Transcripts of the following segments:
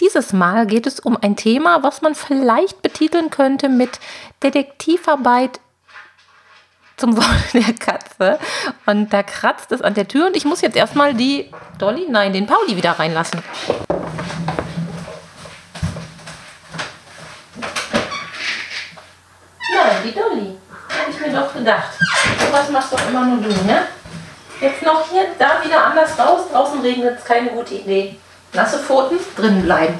Dieses Mal geht es um ein Thema, was man vielleicht betiteln könnte mit Detektivarbeit zum Wohl der Katze. Und da kratzt es an der Tür und ich muss jetzt erstmal die Dolly, nein, den Pauli wieder reinlassen. Nein, die Dolly. Habe ich mir doch gedacht. Was machst doch immer nur du, ne? Jetzt noch hier, da wieder anders raus. Draußen regnet es, keine gute Idee. Nasse Pfoten, drinnen bleiben.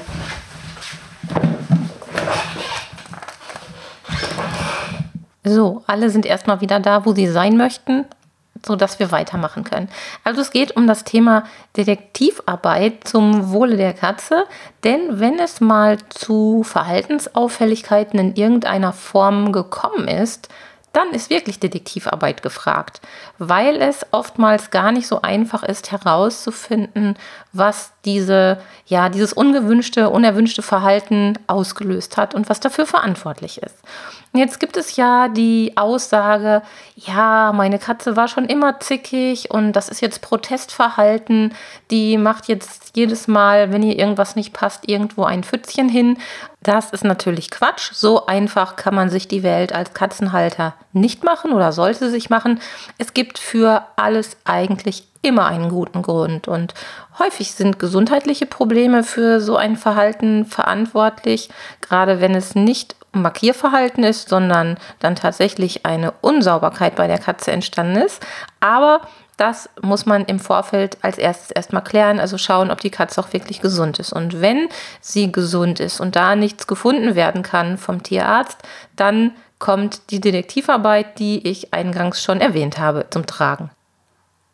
So, alle sind erstmal wieder da, wo sie sein möchten, sodass wir weitermachen können. Also es geht um das Thema Detektivarbeit zum Wohle der Katze, denn wenn es mal zu Verhaltensauffälligkeiten in irgendeiner Form gekommen ist, dann ist wirklich Detektivarbeit gefragt, weil es oftmals gar nicht so einfach ist herauszufinden, was diese, ja, dieses ungewünschte, unerwünschte Verhalten ausgelöst hat und was dafür verantwortlich ist. Jetzt gibt es ja die Aussage, ja, meine Katze war schon immer zickig und das ist jetzt Protestverhalten, die macht jetzt jedes Mal, wenn ihr irgendwas nicht passt, irgendwo ein Pfützchen hin. Das ist natürlich Quatsch. So einfach kann man sich die Welt als Katzenhalter nicht machen oder sollte sich machen. Es gibt für alles eigentlich immer einen guten Grund und häufig sind gesundheitliche Probleme für so ein Verhalten verantwortlich, gerade wenn es nicht Markierverhalten ist, sondern dann tatsächlich eine Unsauberkeit bei der Katze entstanden ist. Aber das muss man im Vorfeld als erstes erstmal klären, also schauen, ob die Katze auch wirklich gesund ist. Und wenn sie gesund ist und da nichts gefunden werden kann vom Tierarzt, dann kommt die Detektivarbeit, die ich eingangs schon erwähnt habe, zum Tragen.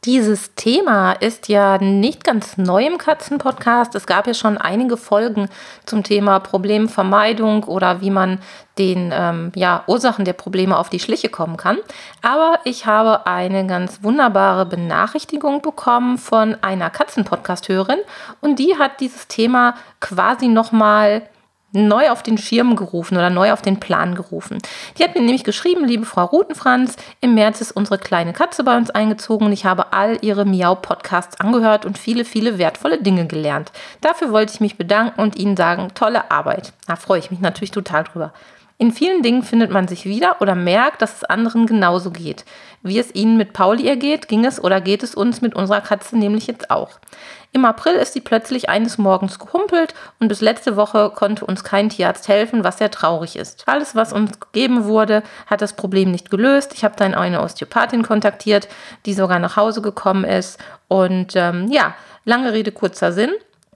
Dieses Thema ist ja nicht ganz neu im Katzenpodcast. Es gab ja schon einige Folgen zum Thema Problemvermeidung oder wie man den ähm, ja, Ursachen der Probleme auf die Schliche kommen kann. Aber ich habe eine ganz wunderbare Benachrichtigung bekommen von einer Katzenpodcast-Hörerin und die hat dieses Thema quasi nochmal neu auf den Schirm gerufen oder neu auf den Plan gerufen. Die hat mir nämlich geschrieben, liebe Frau Rutenfranz, im März ist unsere kleine Katze bei uns eingezogen und ich habe all ihre Miau-Podcasts angehört und viele, viele wertvolle Dinge gelernt. Dafür wollte ich mich bedanken und Ihnen sagen, tolle Arbeit. Da freue ich mich natürlich total drüber. In vielen Dingen findet man sich wieder oder merkt, dass es anderen genauso geht. Wie es Ihnen mit Pauli ergeht, ging es oder geht es uns mit unserer Katze nämlich jetzt auch. Im April ist sie plötzlich eines Morgens gehumpelt und bis letzte Woche konnte uns kein Tierarzt helfen, was sehr traurig ist. Alles, was uns gegeben wurde, hat das Problem nicht gelöst. Ich habe dann eine Osteopathin kontaktiert, die sogar nach Hause gekommen ist. Und ähm, ja, lange Rede, kurzer Sinn.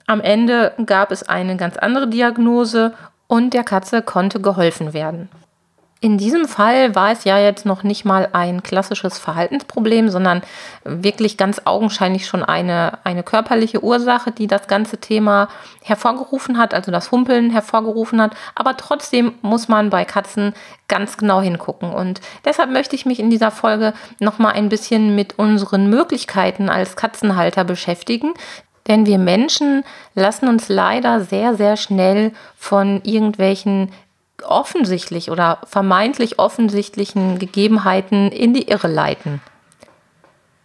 Am Ende gab es eine ganz andere Diagnose und der Katze konnte geholfen werden. In diesem Fall war es ja jetzt noch nicht mal ein klassisches Verhaltensproblem, sondern wirklich ganz augenscheinlich schon eine, eine körperliche Ursache, die das ganze Thema hervorgerufen hat, also das Humpeln hervorgerufen hat. Aber trotzdem muss man bei Katzen ganz genau hingucken. Und deshalb möchte ich mich in dieser Folge nochmal ein bisschen mit unseren Möglichkeiten als Katzenhalter beschäftigen. Denn wir Menschen lassen uns leider sehr, sehr schnell von irgendwelchen offensichtlich oder vermeintlich offensichtlichen Gegebenheiten in die Irre leiten.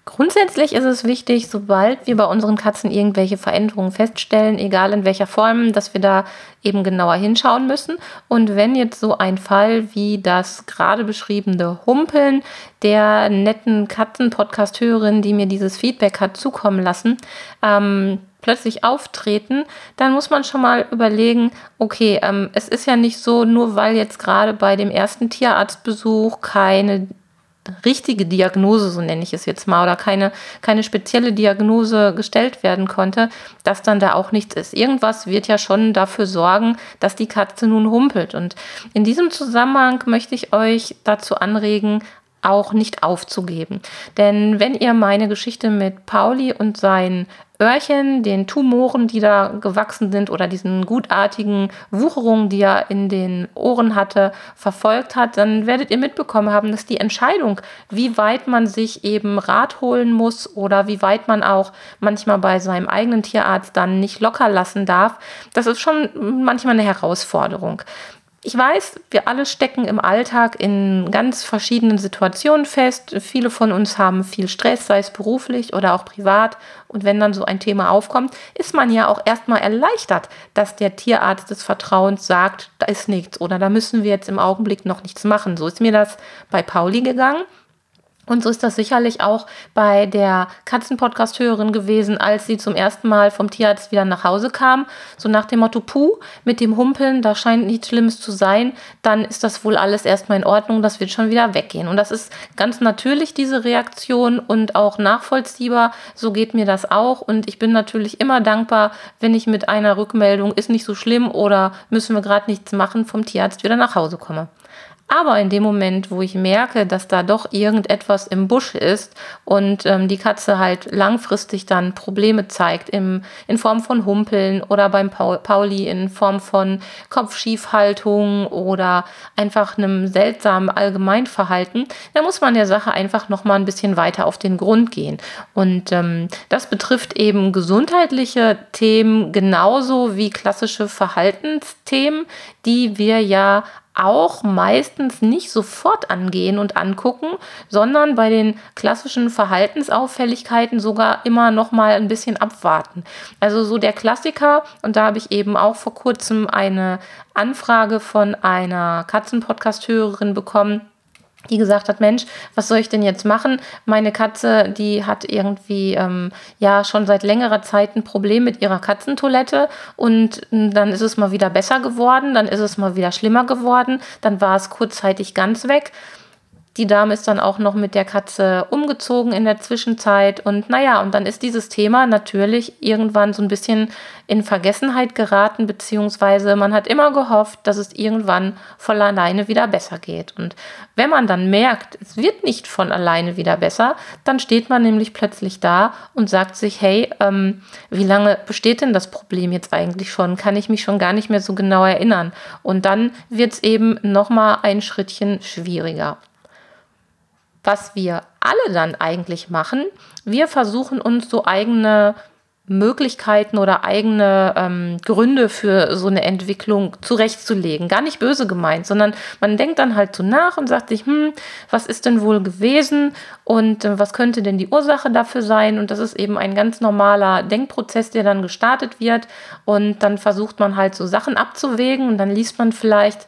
Grundsätzlich ist es wichtig, sobald wir bei unseren Katzen irgendwelche Veränderungen feststellen, egal in welcher Form, dass wir da eben genauer hinschauen müssen. Und wenn jetzt so ein Fall wie das gerade beschriebene Humpeln der netten Katzen-Podcast-Hörerin, die mir dieses Feedback hat zukommen lassen, ähm, plötzlich auftreten, dann muss man schon mal überlegen, okay, ähm, es ist ja nicht so, nur weil jetzt gerade bei dem ersten Tierarztbesuch keine richtige Diagnose, so nenne ich es jetzt mal, oder keine, keine spezielle Diagnose gestellt werden konnte, dass dann da auch nichts ist. Irgendwas wird ja schon dafür sorgen, dass die Katze nun humpelt. Und in diesem Zusammenhang möchte ich euch dazu anregen, auch nicht aufzugeben. Denn wenn ihr meine Geschichte mit Pauli und seinen Öhrchen, den Tumoren, die da gewachsen sind oder diesen gutartigen Wucherungen, die er in den Ohren hatte, verfolgt hat, dann werdet ihr mitbekommen haben, dass die Entscheidung, wie weit man sich eben Rat holen muss oder wie weit man auch manchmal bei seinem eigenen Tierarzt dann nicht locker lassen darf, das ist schon manchmal eine Herausforderung. Ich weiß, wir alle stecken im Alltag in ganz verschiedenen Situationen fest. Viele von uns haben viel Stress, sei es beruflich oder auch privat. Und wenn dann so ein Thema aufkommt, ist man ja auch erstmal erleichtert, dass der Tierarzt des Vertrauens sagt, da ist nichts oder da müssen wir jetzt im Augenblick noch nichts machen. So ist mir das bei Pauli gegangen. Und so ist das sicherlich auch bei der Katzenpodcast-Hörerin gewesen, als sie zum ersten Mal vom Tierarzt wieder nach Hause kam. So nach dem Motto, puh, mit dem Humpeln, da scheint nichts Schlimmes zu sein, dann ist das wohl alles erstmal in Ordnung, das wird schon wieder weggehen. Und das ist ganz natürlich, diese Reaktion und auch nachvollziehbar. So geht mir das auch. Und ich bin natürlich immer dankbar, wenn ich mit einer Rückmeldung, ist nicht so schlimm oder müssen wir gerade nichts machen, vom Tierarzt wieder nach Hause komme. Aber in dem Moment, wo ich merke, dass da doch irgendetwas im Busch ist und ähm, die Katze halt langfristig dann Probleme zeigt im, in Form von Humpeln oder beim Paul, Pauli in Form von Kopfschiefhaltung oder einfach einem seltsamen Allgemeinverhalten, dann muss man der Sache einfach nochmal ein bisschen weiter auf den Grund gehen. Und ähm, das betrifft eben gesundheitliche Themen genauso wie klassische Verhaltensthemen, die wir ja auch meistens nicht sofort angehen und angucken, sondern bei den klassischen Verhaltensauffälligkeiten sogar immer noch mal ein bisschen abwarten. Also so der Klassiker und da habe ich eben auch vor kurzem eine Anfrage von einer Katzenpodcast-Hörerin bekommen, die gesagt hat, Mensch, was soll ich denn jetzt machen? Meine Katze, die hat irgendwie ähm, ja schon seit längerer Zeit ein Problem mit ihrer Katzentoilette und hm, dann ist es mal wieder besser geworden, dann ist es mal wieder schlimmer geworden, dann war es kurzzeitig ganz weg. Die Dame ist dann auch noch mit der Katze umgezogen in der Zwischenzeit. Und naja, und dann ist dieses Thema natürlich irgendwann so ein bisschen in Vergessenheit geraten, beziehungsweise man hat immer gehofft, dass es irgendwann von alleine wieder besser geht. Und wenn man dann merkt, es wird nicht von alleine wieder besser, dann steht man nämlich plötzlich da und sagt sich, hey, ähm, wie lange besteht denn das Problem jetzt eigentlich schon? Kann ich mich schon gar nicht mehr so genau erinnern? Und dann wird es eben nochmal ein Schrittchen schwieriger was wir alle dann eigentlich machen, wir versuchen uns so eigene Möglichkeiten oder eigene ähm, Gründe für so eine Entwicklung zurechtzulegen. Gar nicht böse gemeint, sondern man denkt dann halt so nach und sagt sich, hm, was ist denn wohl gewesen und äh, was könnte denn die Ursache dafür sein? Und das ist eben ein ganz normaler Denkprozess, der dann gestartet wird und dann versucht man halt so Sachen abzuwägen und dann liest man vielleicht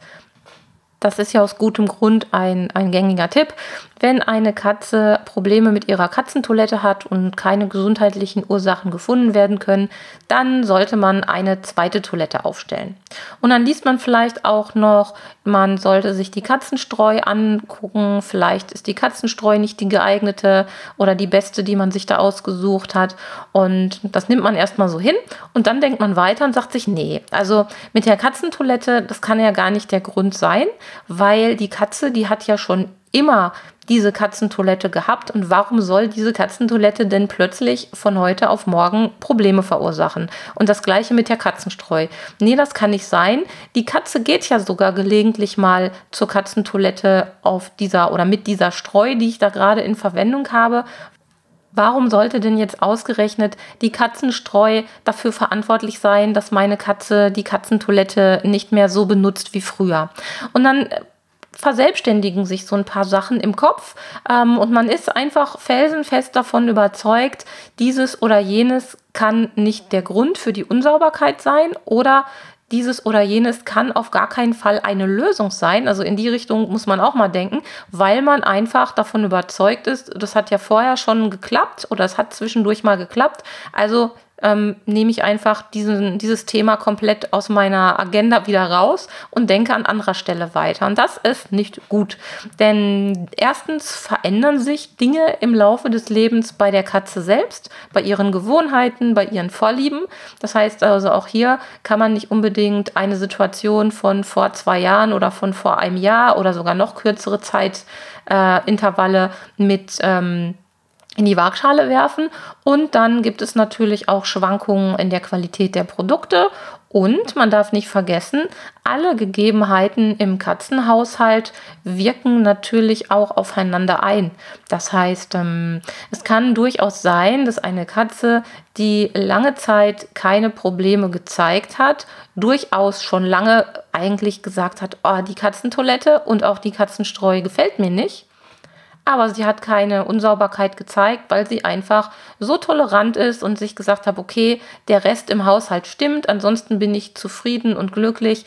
das ist ja aus gutem Grund ein, ein gängiger Tipp. Wenn eine Katze Probleme mit ihrer Katzentoilette hat und keine gesundheitlichen Ursachen gefunden werden können, dann sollte man eine zweite Toilette aufstellen. Und dann liest man vielleicht auch noch, man sollte sich die Katzenstreu angucken. Vielleicht ist die Katzenstreu nicht die geeignete oder die beste, die man sich da ausgesucht hat. Und das nimmt man erstmal so hin. Und dann denkt man weiter und sagt sich, nee, also mit der Katzentoilette, das kann ja gar nicht der Grund sein, weil die Katze, die hat ja schon immer diese Katzentoilette gehabt und warum soll diese Katzentoilette denn plötzlich von heute auf morgen Probleme verursachen? Und das gleiche mit der Katzenstreu. Nee, das kann nicht sein. Die Katze geht ja sogar gelegentlich mal zur Katzentoilette auf dieser oder mit dieser Streu, die ich da gerade in Verwendung habe. Warum sollte denn jetzt ausgerechnet die Katzenstreu dafür verantwortlich sein, dass meine Katze die Katzentoilette nicht mehr so benutzt wie früher? Und dann verselbstständigen sich so ein paar Sachen im Kopf ähm, und man ist einfach felsenfest davon überzeugt, dieses oder jenes kann nicht der Grund für die Unsauberkeit sein oder dieses oder jenes kann auf gar keinen Fall eine Lösung sein. Also in die Richtung muss man auch mal denken, weil man einfach davon überzeugt ist, das hat ja vorher schon geklappt oder es hat zwischendurch mal geklappt. Also ähm, nehme ich einfach diesen, dieses Thema komplett aus meiner Agenda wieder raus und denke an anderer Stelle weiter. Und das ist nicht gut. Denn erstens verändern sich Dinge im Laufe des Lebens bei der Katze selbst, bei ihren Gewohnheiten, bei ihren Vorlieben. Das heißt also auch hier kann man nicht unbedingt eine Situation von vor zwei Jahren oder von vor einem Jahr oder sogar noch kürzere Zeitintervalle äh, mit ähm, in die Waagschale werfen. Und dann gibt es natürlich auch Schwankungen in der Qualität der Produkte. Und man darf nicht vergessen, alle Gegebenheiten im Katzenhaushalt wirken natürlich auch aufeinander ein. Das heißt, ähm, es kann durchaus sein, dass eine Katze, die lange Zeit keine Probleme gezeigt hat, durchaus schon lange eigentlich gesagt hat, oh, die Katzentoilette und auch die Katzenstreu gefällt mir nicht aber sie hat keine Unsauberkeit gezeigt, weil sie einfach so tolerant ist und sich gesagt hat, okay, der Rest im Haushalt stimmt, ansonsten bin ich zufrieden und glücklich.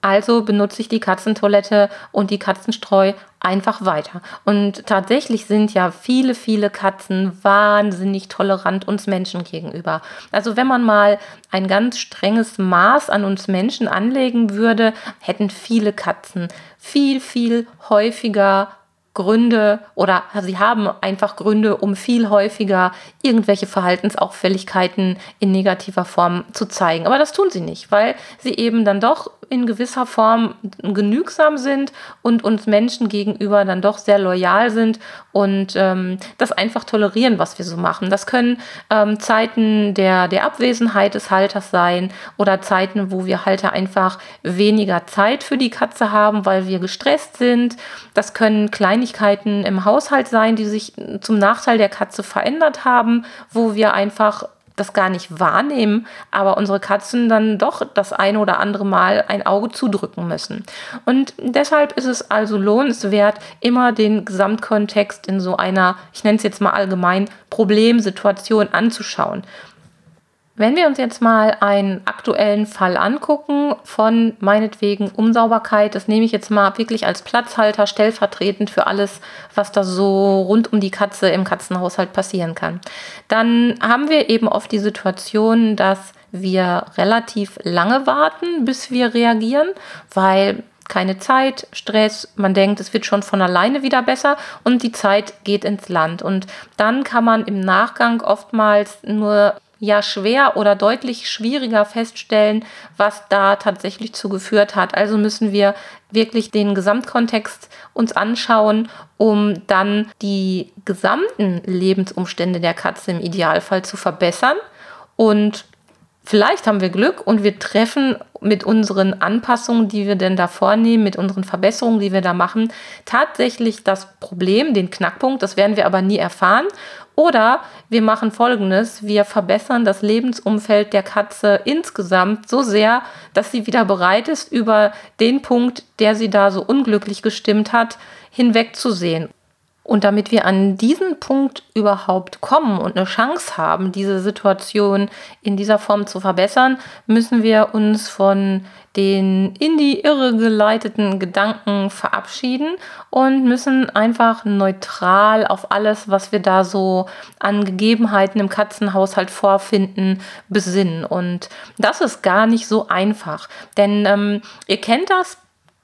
Also benutze ich die Katzentoilette und die Katzenstreu einfach weiter. Und tatsächlich sind ja viele, viele Katzen wahnsinnig tolerant uns Menschen gegenüber. Also wenn man mal ein ganz strenges Maß an uns Menschen anlegen würde, hätten viele Katzen viel, viel häufiger Gründe oder sie haben einfach Gründe, um viel häufiger irgendwelche Verhaltensauffälligkeiten in negativer Form zu zeigen. Aber das tun sie nicht, weil sie eben dann doch in gewisser Form genügsam sind und uns Menschen gegenüber dann doch sehr loyal sind und ähm, das einfach tolerieren, was wir so machen. Das können ähm, Zeiten der, der Abwesenheit des Halters sein oder Zeiten, wo wir Halter einfach weniger Zeit für die Katze haben, weil wir gestresst sind. Das können Kleinigkeiten im Haushalt sein, die sich zum Nachteil der Katze verändert haben, wo wir einfach das gar nicht wahrnehmen, aber unsere Katzen dann doch das eine oder andere Mal ein Auge zudrücken müssen. Und deshalb ist es also lohnenswert, immer den Gesamtkontext in so einer, ich nenne es jetzt mal allgemein, Problemsituation anzuschauen. Wenn wir uns jetzt mal einen aktuellen Fall angucken von meinetwegen Unsauberkeit, das nehme ich jetzt mal wirklich als Platzhalter stellvertretend für alles, was da so rund um die Katze im Katzenhaushalt passieren kann, dann haben wir eben oft die Situation, dass wir relativ lange warten, bis wir reagieren, weil keine Zeit, Stress, man denkt, es wird schon von alleine wieder besser und die Zeit geht ins Land. Und dann kann man im Nachgang oftmals nur ja schwer oder deutlich schwieriger feststellen, was da tatsächlich zu geführt hat. Also müssen wir wirklich den Gesamtkontext uns anschauen, um dann die gesamten Lebensumstände der Katze im Idealfall zu verbessern. Und vielleicht haben wir Glück und wir treffen mit unseren Anpassungen, die wir denn da vornehmen, mit unseren Verbesserungen, die wir da machen, tatsächlich das Problem, den Knackpunkt, das werden wir aber nie erfahren. Oder wir machen Folgendes, wir verbessern das Lebensumfeld der Katze insgesamt so sehr, dass sie wieder bereit ist, über den Punkt, der sie da so unglücklich gestimmt hat, hinwegzusehen. Und damit wir an diesen Punkt überhaupt kommen und eine Chance haben, diese Situation in dieser Form zu verbessern, müssen wir uns von den in die Irre geleiteten Gedanken verabschieden und müssen einfach neutral auf alles, was wir da so an Gegebenheiten im Katzenhaushalt vorfinden, besinnen. Und das ist gar nicht so einfach. Denn ähm, ihr kennt das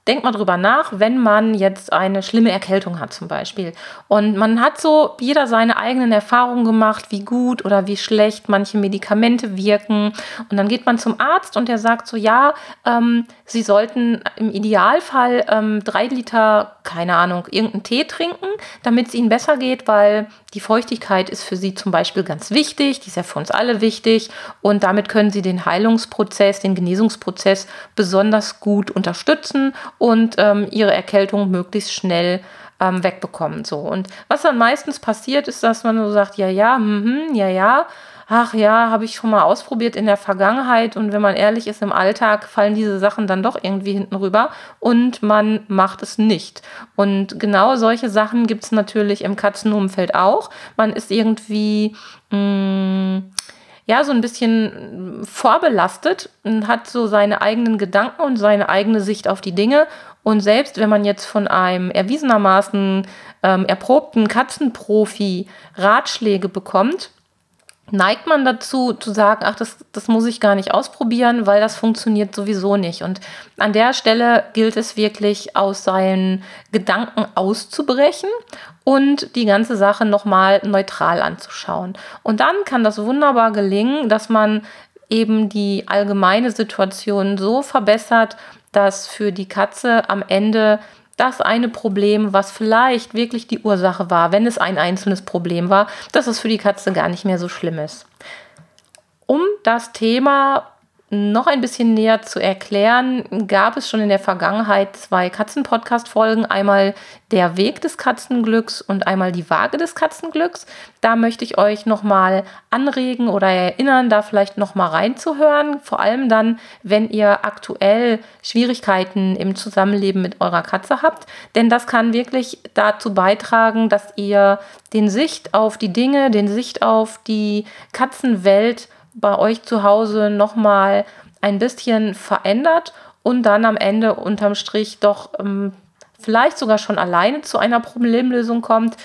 Denkt mal drüber nach, wenn man jetzt eine schlimme Erkältung hat zum Beispiel. Und man hat so jeder seine eigenen Erfahrungen gemacht, wie gut oder wie schlecht manche Medikamente wirken. Und dann geht man zum Arzt und der sagt so, ja, ähm, Sie sollten im Idealfall ähm, drei Liter, keine Ahnung, irgendeinen Tee trinken, damit es Ihnen besser geht, weil die Feuchtigkeit ist für Sie zum Beispiel ganz wichtig, die ist ja für uns alle wichtig und damit können Sie den Heilungsprozess, den Genesungsprozess besonders gut unterstützen und ähm, Ihre Erkältung möglichst schnell ähm, wegbekommen. So. Und was dann meistens passiert, ist, dass man so sagt, ja, ja, mhm, ja, ja, ach ja, habe ich schon mal ausprobiert in der Vergangenheit und wenn man ehrlich ist, im Alltag fallen diese Sachen dann doch irgendwie hinten rüber und man macht es nicht. Und genau solche Sachen gibt es natürlich im Katzenumfeld auch. Man ist irgendwie mh, mm, ja, so ein bisschen vorbelastet und hat so seine eigenen Gedanken und seine eigene Sicht auf die Dinge. Und selbst wenn man jetzt von einem erwiesenermaßen ähm, erprobten Katzenprofi Ratschläge bekommt, neigt man dazu zu sagen, ach, das, das muss ich gar nicht ausprobieren, weil das funktioniert sowieso nicht. Und an der Stelle gilt es wirklich aus seinen Gedanken auszubrechen und die ganze Sache nochmal neutral anzuschauen. Und dann kann das wunderbar gelingen, dass man eben die allgemeine Situation so verbessert, dass für die Katze am Ende das eine Problem, was vielleicht wirklich die Ursache war, wenn es ein einzelnes Problem war, dass es für die Katze gar nicht mehr so schlimm ist. Um das Thema noch ein bisschen näher zu erklären, gab es schon in der Vergangenheit zwei Katzen-Podcast-Folgen. Einmal der Weg des Katzenglücks und einmal die Waage des Katzenglücks. Da möchte ich euch nochmal anregen oder erinnern, da vielleicht nochmal reinzuhören. Vor allem dann, wenn ihr aktuell Schwierigkeiten im Zusammenleben mit eurer Katze habt. Denn das kann wirklich dazu beitragen, dass ihr den Sicht auf die Dinge, den Sicht auf die Katzenwelt bei euch zu Hause nochmal ein bisschen verändert und dann am Ende unterm Strich doch ähm, vielleicht sogar schon alleine zu einer Problemlösung kommt.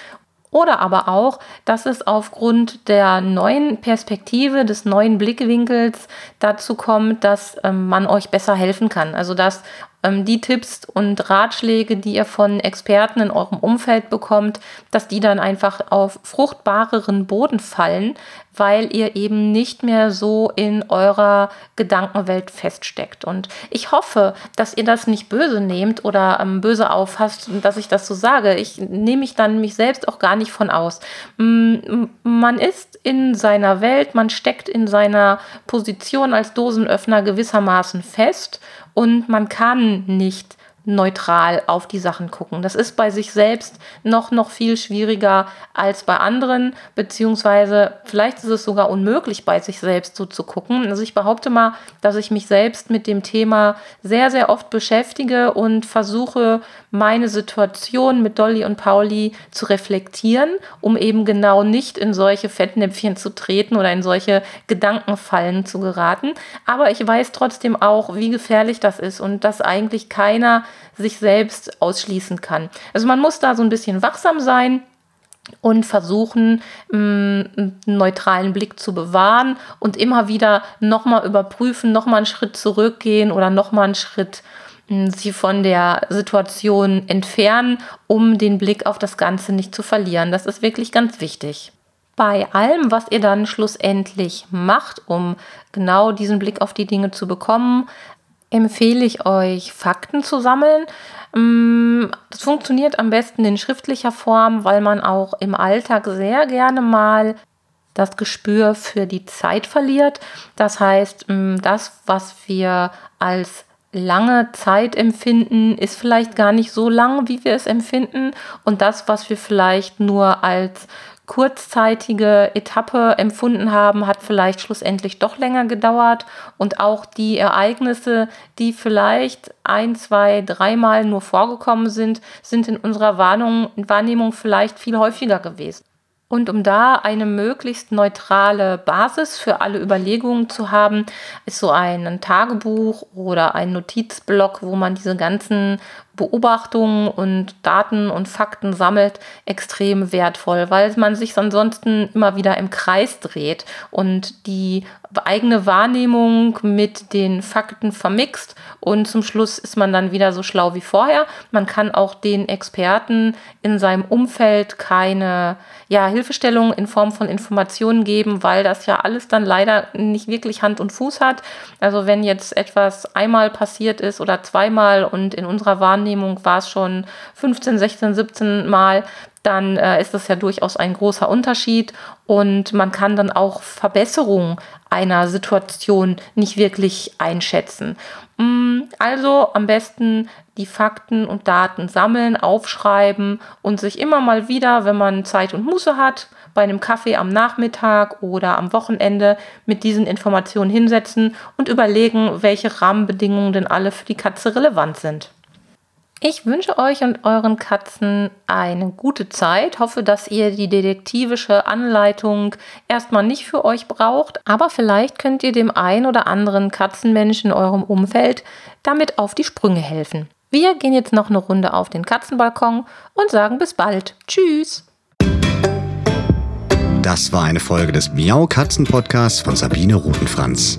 Oder aber auch, dass es aufgrund der neuen Perspektive, des neuen Blickwinkels dazu kommt, dass ähm, man euch besser helfen kann. Also dass die Tipps und Ratschläge, die ihr von Experten in eurem Umfeld bekommt, dass die dann einfach auf fruchtbareren Boden fallen, weil ihr eben nicht mehr so in eurer Gedankenwelt feststeckt. Und ich hoffe, dass ihr das nicht böse nehmt oder ähm, böse auffasst, dass ich das so sage. Ich nehme mich dann mich selbst auch gar nicht von aus. Man ist in seiner Welt, man steckt in seiner Position als Dosenöffner gewissermaßen fest und man kann nicht neutral auf die Sachen gucken. Das ist bei sich selbst noch, noch viel schwieriger als bei anderen, beziehungsweise vielleicht ist es sogar unmöglich, bei sich selbst so zu gucken. Also ich behaupte mal, dass ich mich selbst mit dem Thema sehr, sehr oft beschäftige und versuche, meine Situation mit Dolly und Pauli zu reflektieren, um eben genau nicht in solche Fettnäpfchen zu treten oder in solche Gedankenfallen zu geraten. Aber ich weiß trotzdem auch, wie gefährlich das ist und dass eigentlich keiner sich selbst ausschließen kann. Also man muss da so ein bisschen wachsam sein und versuchen, einen neutralen Blick zu bewahren und immer wieder nochmal überprüfen, nochmal einen Schritt zurückgehen oder nochmal einen Schritt sie von der Situation entfernen, um den Blick auf das Ganze nicht zu verlieren. Das ist wirklich ganz wichtig. Bei allem, was ihr dann schlussendlich macht, um genau diesen Blick auf die Dinge zu bekommen, empfehle ich euch, Fakten zu sammeln. Mm, das funktioniert am besten in schriftlicher Form, weil man auch im Alltag sehr gerne mal das Gespür für die Zeit verliert. Das heißt, mm, das, was wir als lange Zeit empfinden, ist vielleicht gar nicht so lang, wie wir es empfinden. Und das, was wir vielleicht nur als kurzzeitige Etappe empfunden haben, hat vielleicht schlussendlich doch länger gedauert. Und auch die Ereignisse, die vielleicht ein, zwei, dreimal nur vorgekommen sind, sind in unserer Wahrnehmung, vielleicht viel häufiger gewesen. Und um da eine möglichst neutrale Basis für alle Überlegungen zu haben, ist so ein Tagebuch oder ein Notizblock, wo man diese ganzen Beobachtungen und Daten und Fakten sammelt, extrem wertvoll, weil man sich ansonsten immer wieder im Kreis dreht und die eigene Wahrnehmung mit den Fakten vermixt und zum Schluss ist man dann wieder so schlau wie vorher. Man kann auch den Experten in seinem Umfeld keine ja, Hilfestellung in Form von Informationen geben, weil das ja alles dann leider nicht wirklich Hand und Fuß hat. Also wenn jetzt etwas einmal passiert ist oder zweimal und in unserer Wahrnehmung Wahrnehmung war es schon 15, 16, 17 Mal, dann äh, ist das ja durchaus ein großer Unterschied und man kann dann auch Verbesserungen einer Situation nicht wirklich einschätzen. Mm, also am besten die Fakten und Daten sammeln, aufschreiben und sich immer mal wieder, wenn man Zeit und Muße hat, bei einem Kaffee am Nachmittag oder am Wochenende mit diesen Informationen hinsetzen und überlegen, welche Rahmenbedingungen denn alle für die Katze relevant sind. Ich wünsche euch und euren Katzen eine gute Zeit. Hoffe, dass ihr die detektivische Anleitung erstmal nicht für euch braucht, aber vielleicht könnt ihr dem ein oder anderen Katzenmenschen in eurem Umfeld damit auf die Sprünge helfen. Wir gehen jetzt noch eine Runde auf den Katzenbalkon und sagen bis bald. Tschüss! Das war eine Folge des Miau Katzen Podcasts von Sabine Rutenfranz.